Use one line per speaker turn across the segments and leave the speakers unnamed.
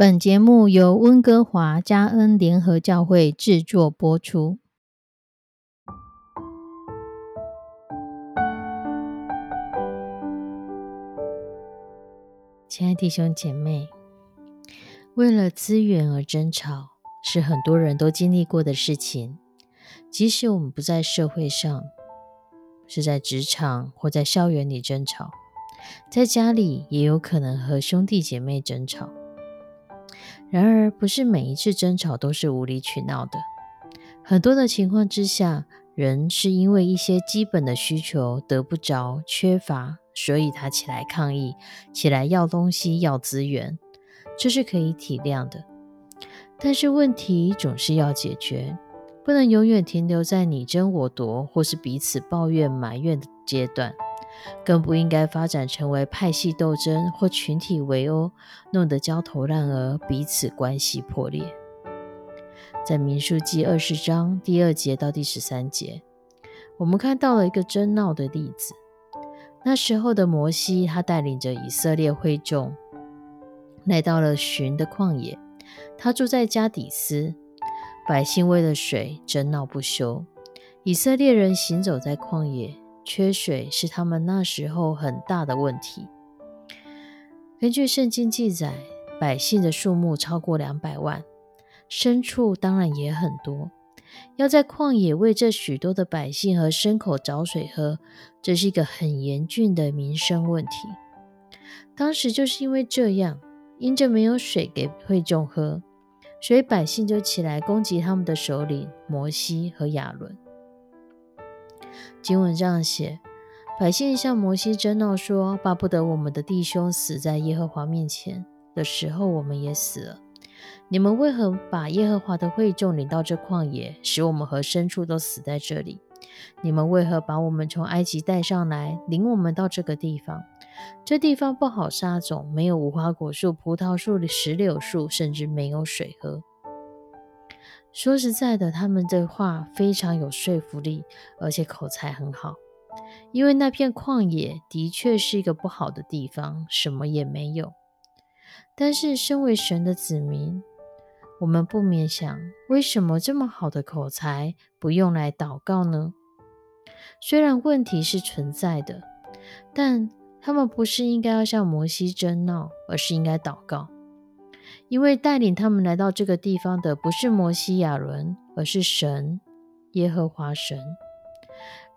本节目由温哥华加恩联合教会制作播出。亲爱弟兄姐妹，为了资源而争吵，是很多人都经历过的事情。即使我们不在社会上，是在职场或在校园里争吵，在家里也有可能和兄弟姐妹争吵。然而，不是每一次争吵都是无理取闹的。很多的情况之下，人是因为一些基本的需求得不着、缺乏，所以他起来抗议，起来要东西、要资源，这是可以体谅的。但是问题总是要解决，不能永远停留在你争我夺，或是彼此抱怨埋怨的阶段。更不应该发展成为派系斗争或群体围殴，弄得焦头烂额，彼此关系破裂。在民数记二十章第二节到第十三节，我们看到了一个争闹的例子。那时候的摩西，他带领着以色列会众来到了寻的旷野，他住在加底斯，百姓为了水争闹不休，以色列人行走在旷野。缺水是他们那时候很大的问题。根据圣经记载，百姓的数目超过两百万，牲畜当然也很多。要在旷野为这许多的百姓和牲口找水喝，这是一个很严峻的民生问题。当时就是因为这样，因着没有水给会众喝，所以百姓就起来攻击他们的首领摩西和亚伦。经文这样写：百姓向摩西争闹说：“巴不得我们的弟兄死在耶和华面前的时候，我们也死了。你们为何把耶和华的会众领到这旷野，使我们和牲畜都死在这里？你们为何把我们从埃及带上来，领我们到这个地方？这地方不好撒种，没有无花果树、葡萄树、石榴树，甚至没有水喝。”说实在的，他们的话非常有说服力，而且口才很好。因为那片旷野的确是一个不好的地方，什么也没有。但是，身为神的子民，我们不免想：为什么这么好的口才不用来祷告呢？虽然问题是存在的，但他们不是应该要向摩西争闹，而是应该祷告。因为带领他们来到这个地方的不是摩西亚伦，而是神耶和华神，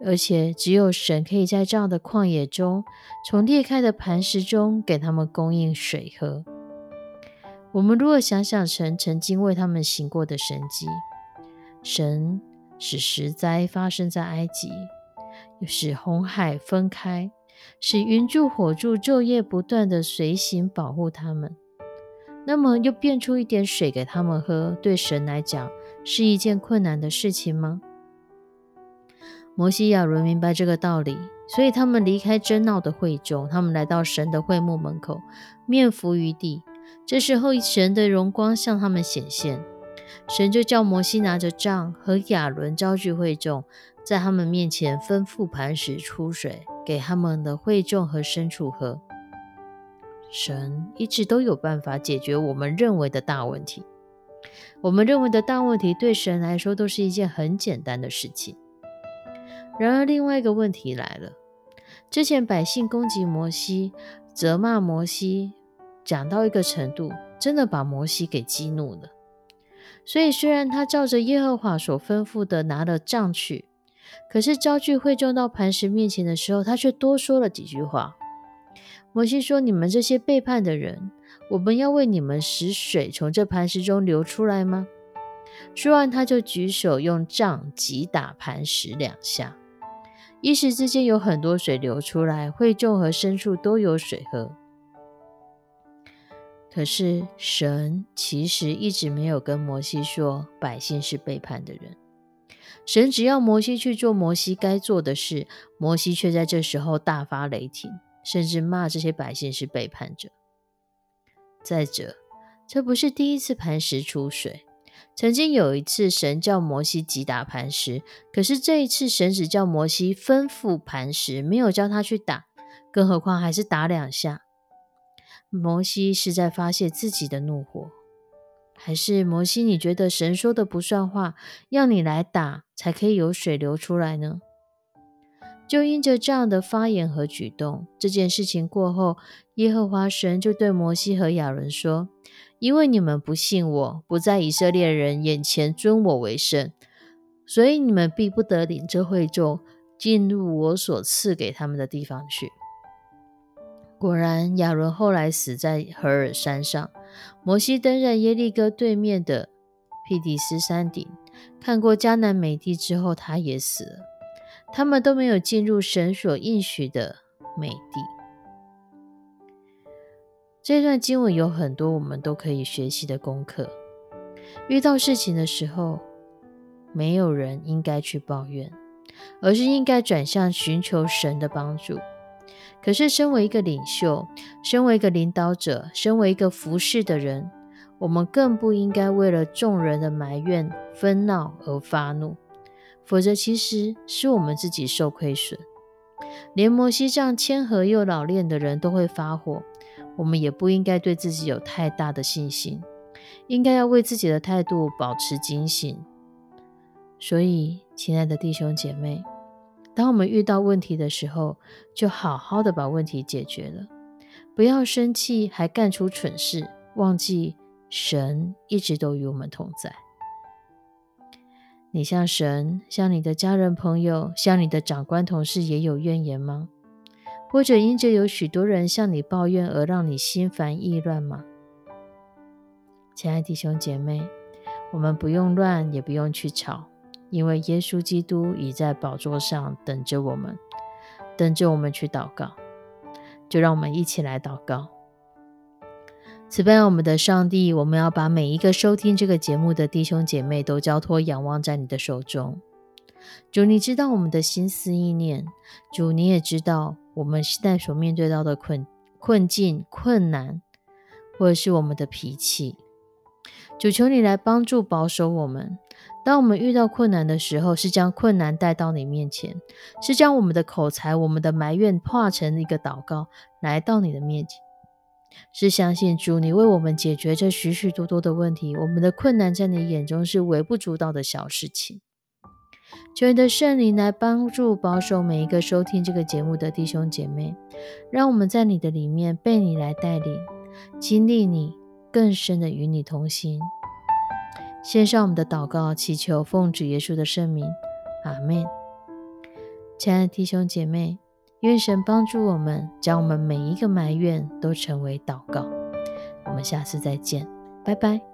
而且只有神可以在这样的旷野中，从裂开的磐石中给他们供应水喝。我们如果想想神曾经为他们行过的神迹，神使石灾发生在埃及，又使红海分开，使云柱火柱昼夜不断的随行保护他们。那么，又变出一点水给他们喝，对神来讲是一件困难的事情吗？摩西亚伦明白这个道理，所以他们离开争闹的会众，他们来到神的会幕门口，面伏于地。这时候，神的荣光向他们显现，神就叫摩西拿着杖和亚伦招聚会众，在他们面前吩咐磐石出水，给他们的会众和牲畜喝。神一直都有办法解决我们认为的大问题。我们认为的大问题，对神来说都是一件很简单的事情。然而，另外一个问题来了：之前百姓攻击摩西、责骂摩西，讲到一个程度，真的把摩西给激怒了。所以，虽然他照着耶和华所吩咐的拿了杖去，可是招聚会众到磐石面前的时候，他却多说了几句话。摩西说：“你们这些背叛的人，我们要为你们使水从这磐石中流出来吗？”说完，他就举手用杖击打磐石两下，一时之间有很多水流出来，会众和牲畜都有水喝。可是神其实一直没有跟摩西说百姓是背叛的人，神只要摩西去做摩西该做的事，摩西却在这时候大发雷霆。甚至骂这些百姓是背叛者。再者，这不是第一次磐石出水。曾经有一次，神叫摩西击打磐石，可是这一次，神只叫摩西吩咐磐石，没有叫他去打，更何况还是打两下。摩西是在发泄自己的怒火，还是摩西你觉得神说的不算话，要你来打才可以有水流出来呢？就因着这样的发言和举动，这件事情过后，耶和华神就对摩西和亚伦说：“因为你们不信我，不在以色列人眼前尊我为圣，所以你们必不得领这会众进入我所赐给他们的地方去。”果然，亚伦后来死在何尔山上。摩西登在耶利哥对面的庇迪斯山顶，看过迦南美地之后，他也死了。他们都没有进入神所应许的美地。这段经文有很多我们都可以学习的功课。遇到事情的时候，没有人应该去抱怨，而是应该转向寻求神的帮助。可是，身为一个领袖，身为一个领导者，身为一个服侍的人，我们更不应该为了众人的埋怨、纷闹而发怒，否则其实是我们自己受亏损。连摩西这样谦和又老练的人都会发火，我们也不应该对自己有太大的信心，应该要为自己的态度保持警醒。所以，亲爱的弟兄姐妹。当我们遇到问题的时候，就好好的把问题解决了，不要生气，还干出蠢事，忘记神一直都与我们同在。你向神、向你的家人朋友、向你的长官同事也有怨言吗？或者因着有许多人向你抱怨而让你心烦意乱吗？亲爱的弟兄姐妹，我们不用乱，也不用去吵。因为耶稣基督已在宝座上等着我们，等着我们去祷告。就让我们一起来祷告。慈悲我们的上帝，我们要把每一个收听这个节目的弟兄姐妹都交托仰望在你的手中。主，你知道我们的心思意念；主，你也知道我们现在所面对到的困困境、困难，或者是我们的脾气。主，求你来帮助保守我们。当我们遇到困难的时候，是将困难带到你面前，是将我们的口才、我们的埋怨化成一个祷告，来到你的面前，是相信主，你为我们解决这许许多多的问题。我们的困难在你眼中是微不足道的小事情。求你的圣灵来帮助保守每一个收听这个节目的弟兄姐妹，让我们在你的里面被你来带领，经历你更深的与你同行。献上我们的祷告，祈求奉主耶稣的圣名，阿门。亲爱的弟兄姐妹，愿神帮助我们，将我们每一个埋怨都成为祷告。我们下次再见，拜拜。